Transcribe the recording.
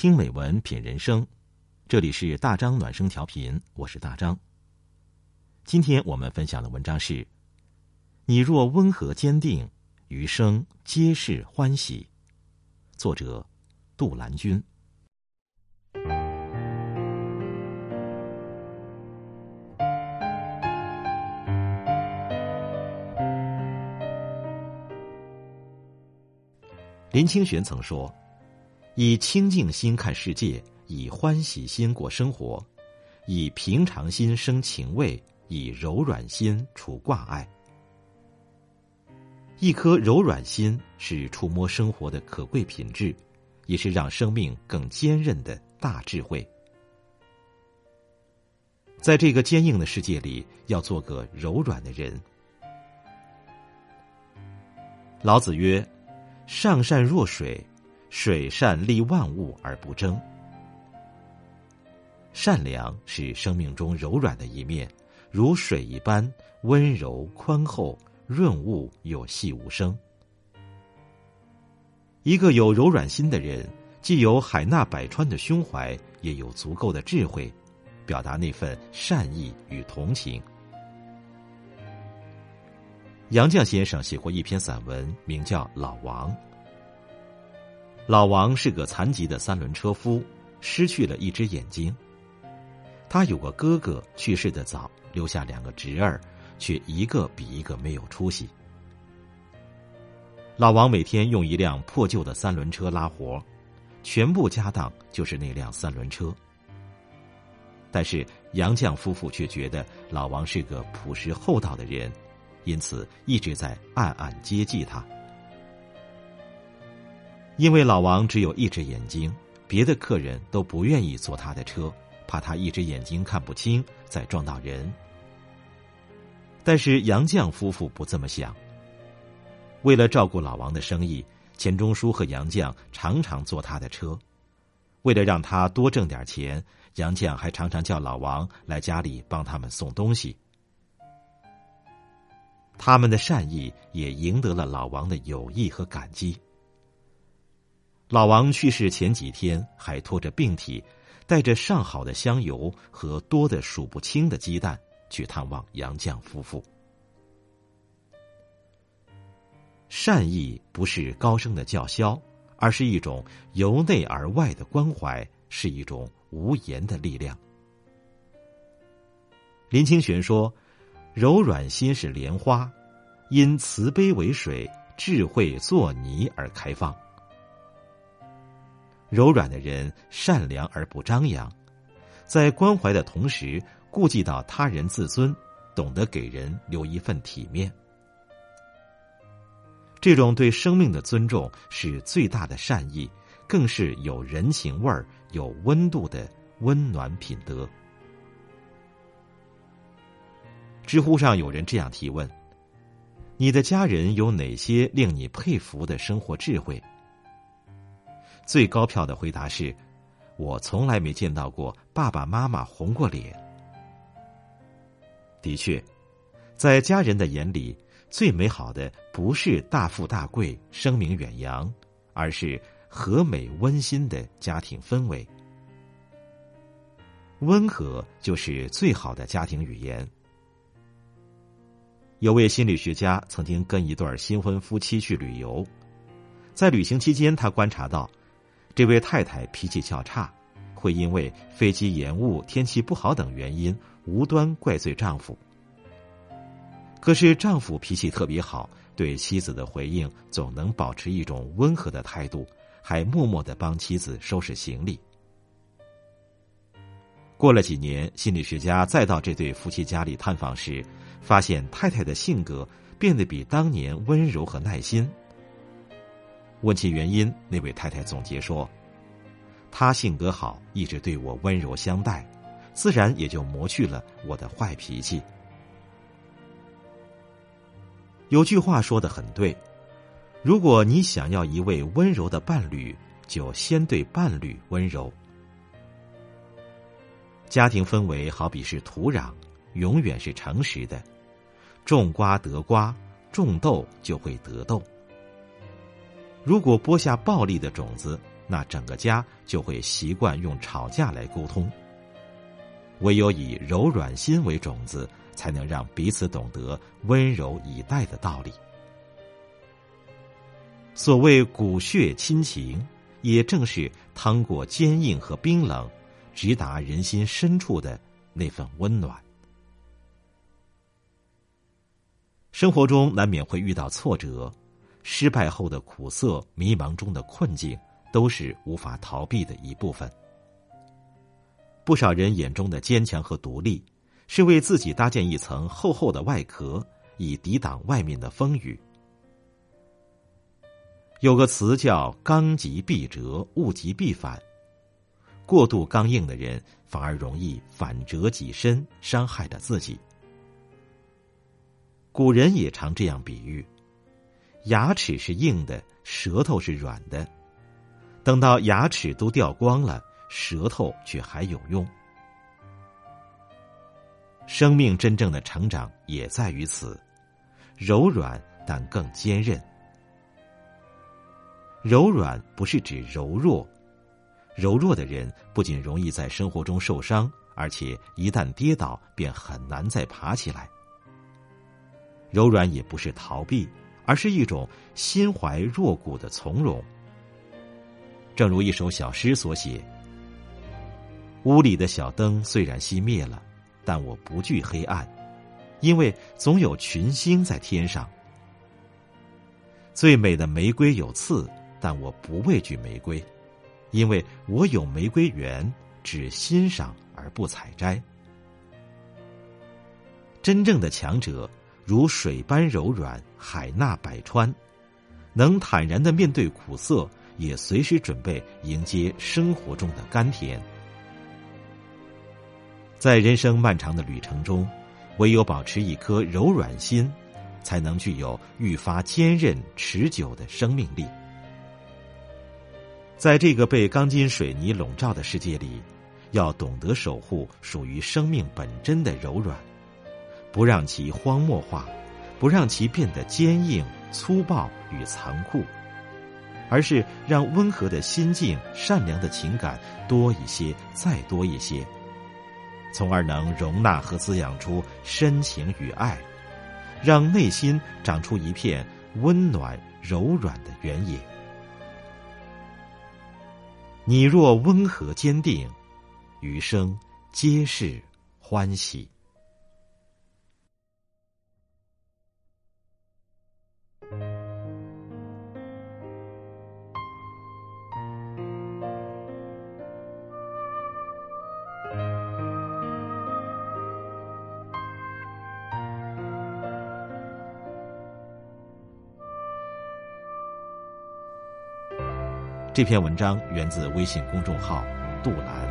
听美文，品人生。这里是大张暖声调频，我是大张。今天我们分享的文章是：你若温和坚定，余生皆是欢喜。作者：杜兰君。林清玄曾说：“以清净心看世界，以欢喜心过生活，以平常心生情味，以柔软心除挂碍。一颗柔软心是触摸生活的可贵品质，也是让生命更坚韧的大智慧。在这个坚硬的世界里，要做个柔软的人。”老子曰。上善若水，水善利万物而不争。善良是生命中柔软的一面，如水一般温柔宽厚，润物有细无声。一个有柔软心的人，既有海纳百川的胸怀，也有足够的智慧，表达那份善意与同情。杨绛先生写过一篇散文，名叫《老王》。老王是个残疾的三轮车夫，失去了一只眼睛。他有个哥哥去世的早，留下两个侄儿，却一个比一个没有出息。老王每天用一辆破旧的三轮车拉活，全部家当就是那辆三轮车。但是杨绛夫妇却觉得老王是个朴实厚道的人。因此，一直在暗暗接济他。因为老王只有一只眼睛，别的客人都不愿意坐他的车，怕他一只眼睛看不清，再撞到人。但是杨绛夫妇不这么想。为了照顾老王的生意，钱钟书和杨绛常常坐他的车。为了让他多挣点钱，杨绛还常常叫老王来家里帮他们送东西。他们的善意也赢得了老王的友谊和感激。老王去世前几天，还拖着病体，带着上好的香油和多的数不清的鸡蛋去探望杨绛夫妇。善意不是高声的叫嚣，而是一种由内而外的关怀，是一种无言的力量。林清玄说。柔软心是莲花，因慈悲为水，智慧作泥而开放。柔软的人善良而不张扬，在关怀的同时顾及到他人自尊，懂得给人留一份体面。这种对生命的尊重是最大的善意，更是有人情味儿、有温度的温暖品德。知乎上有人这样提问：“你的家人有哪些令你佩服的生活智慧？”最高票的回答是：“我从来没见到过爸爸妈妈红过脸。”的确，在家人的眼里，最美好的不是大富大贵、声名远扬，而是和美温馨的家庭氛围。温和就是最好的家庭语言。有位心理学家曾经跟一对新婚夫妻去旅游，在旅行期间，他观察到，这位太太脾气较差，会因为飞机延误、天气不好等原因无端怪罪丈夫。可是丈夫脾气特别好，对妻子的回应总能保持一种温和的态度，还默默的帮妻子收拾行李。过了几年，心理学家再到这对夫妻家里探访时。发现太太的性格变得比当年温柔和耐心。问其原因，那位太太总结说：“他性格好，一直对我温柔相待，自然也就磨去了我的坏脾气。”有句话说的很对：“如果你想要一位温柔的伴侣，就先对伴侣温柔。”家庭氛围好比是土壤。永远是诚实的，种瓜得瓜，种豆就会得豆。如果播下暴力的种子，那整个家就会习惯用吵架来沟通。唯有以柔软心为种子，才能让彼此懂得温柔以待的道理。所谓骨血亲情，也正是趟过坚硬和冰冷，直达人心深处的那份温暖。生活中难免会遇到挫折，失败后的苦涩、迷茫中的困境，都是无法逃避的一部分。不少人眼中的坚强和独立，是为自己搭建一层厚厚的外壳，以抵挡外面的风雨。有个词叫“刚极必折，物极必反”，过度刚硬的人反而容易反折己身，伤害了自己。古人也常这样比喻：牙齿是硬的，舌头是软的。等到牙齿都掉光了，舌头却还有用。生命真正的成长也在于此，柔软但更坚韧。柔软不是指柔弱，柔弱的人不仅容易在生活中受伤，而且一旦跌倒便很难再爬起来。柔软也不是逃避，而是一种心怀若谷的从容。正如一首小诗所写：“屋里的小灯虽然熄灭了，但我不惧黑暗，因为总有群星在天上。最美的玫瑰有刺，但我不畏惧玫瑰，因为我有玫瑰园，只欣赏而不采摘。真正的强者。”如水般柔软，海纳百川，能坦然的面对苦涩，也随时准备迎接生活中的甘甜。在人生漫长的旅程中，唯有保持一颗柔软心，才能具有愈发坚韧持久的生命力。在这个被钢筋水泥笼罩的世界里，要懂得守护属于生命本真的柔软。不让其荒漠化，不让其变得坚硬、粗暴与残酷，而是让温和的心境、善良的情感多一些，再多一些，从而能容纳和滋养出深情与爱，让内心长出一片温暖柔软的原野。你若温和坚定，余生皆是欢喜。这篇文章源自微信公众号“杜兰”。